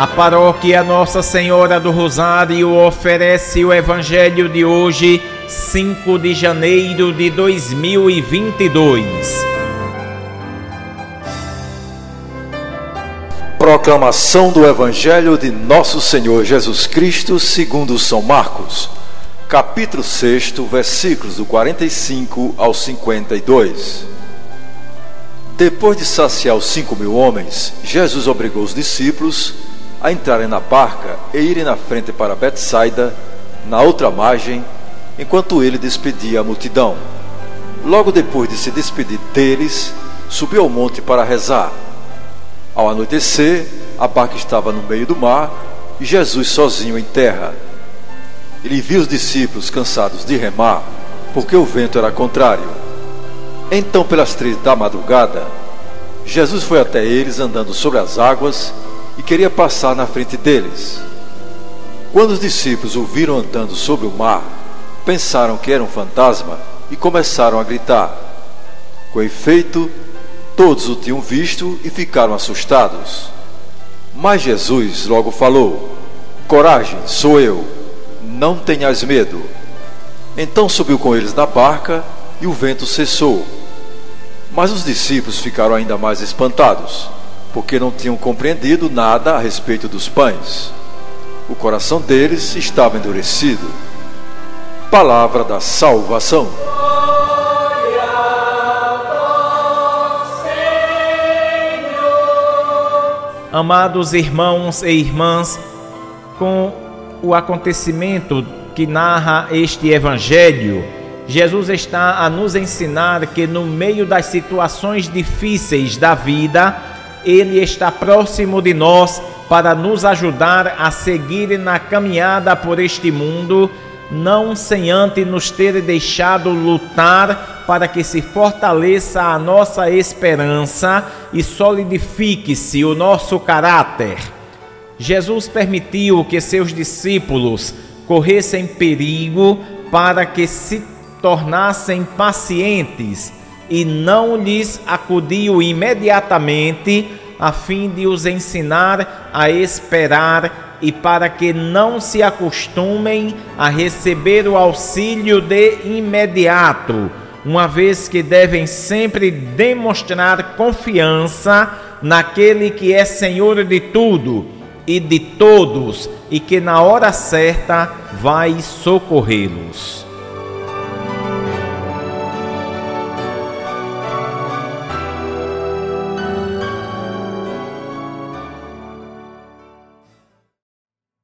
A paróquia Nossa Senhora do Rosário oferece o Evangelho de hoje, 5 de janeiro de 2022. Proclamação do Evangelho de Nosso Senhor Jesus Cristo, segundo São Marcos, capítulo 6, versículos do 45 ao 52. Depois de saciar os cinco mil homens, Jesus obrigou os discípulos a entrarem na barca e irem na frente para Betsaida, na outra margem, enquanto ele despedia a multidão. Logo depois de se despedir deles, subiu ao monte para rezar. Ao anoitecer, a barca estava no meio do mar e Jesus sozinho em terra. Ele viu os discípulos cansados de remar, porque o vento era contrário. Então, pelas três da madrugada, Jesus foi até eles andando sobre as águas e queria passar na frente deles. Quando os discípulos o viram andando sobre o mar, pensaram que era um fantasma e começaram a gritar. Com efeito, todos o tinham visto e ficaram assustados. Mas Jesus logo falou: Coragem, sou eu, não tenhas medo. Então subiu com eles na barca e o vento cessou. Mas os discípulos ficaram ainda mais espantados porque não tinham compreendido nada a respeito dos pães. O coração deles estava endurecido. Palavra da salvação. Amados irmãos e irmãs, com o acontecimento que narra este evangelho, Jesus está a nos ensinar que no meio das situações difíceis da vida, ele está próximo de nós para nos ajudar a seguir na caminhada por este mundo, não sem antes nos ter deixado lutar para que se fortaleça a nossa esperança e solidifique-se o nosso caráter. Jesus permitiu que seus discípulos corressem perigo para que se tornassem pacientes e não lhes acudiu imediatamente, a fim de os ensinar a esperar e para que não se acostumem a receber o auxílio de imediato, uma vez que devem sempre demonstrar confiança naquele que é Senhor de tudo e de todos e que na hora certa vai socorrê-los.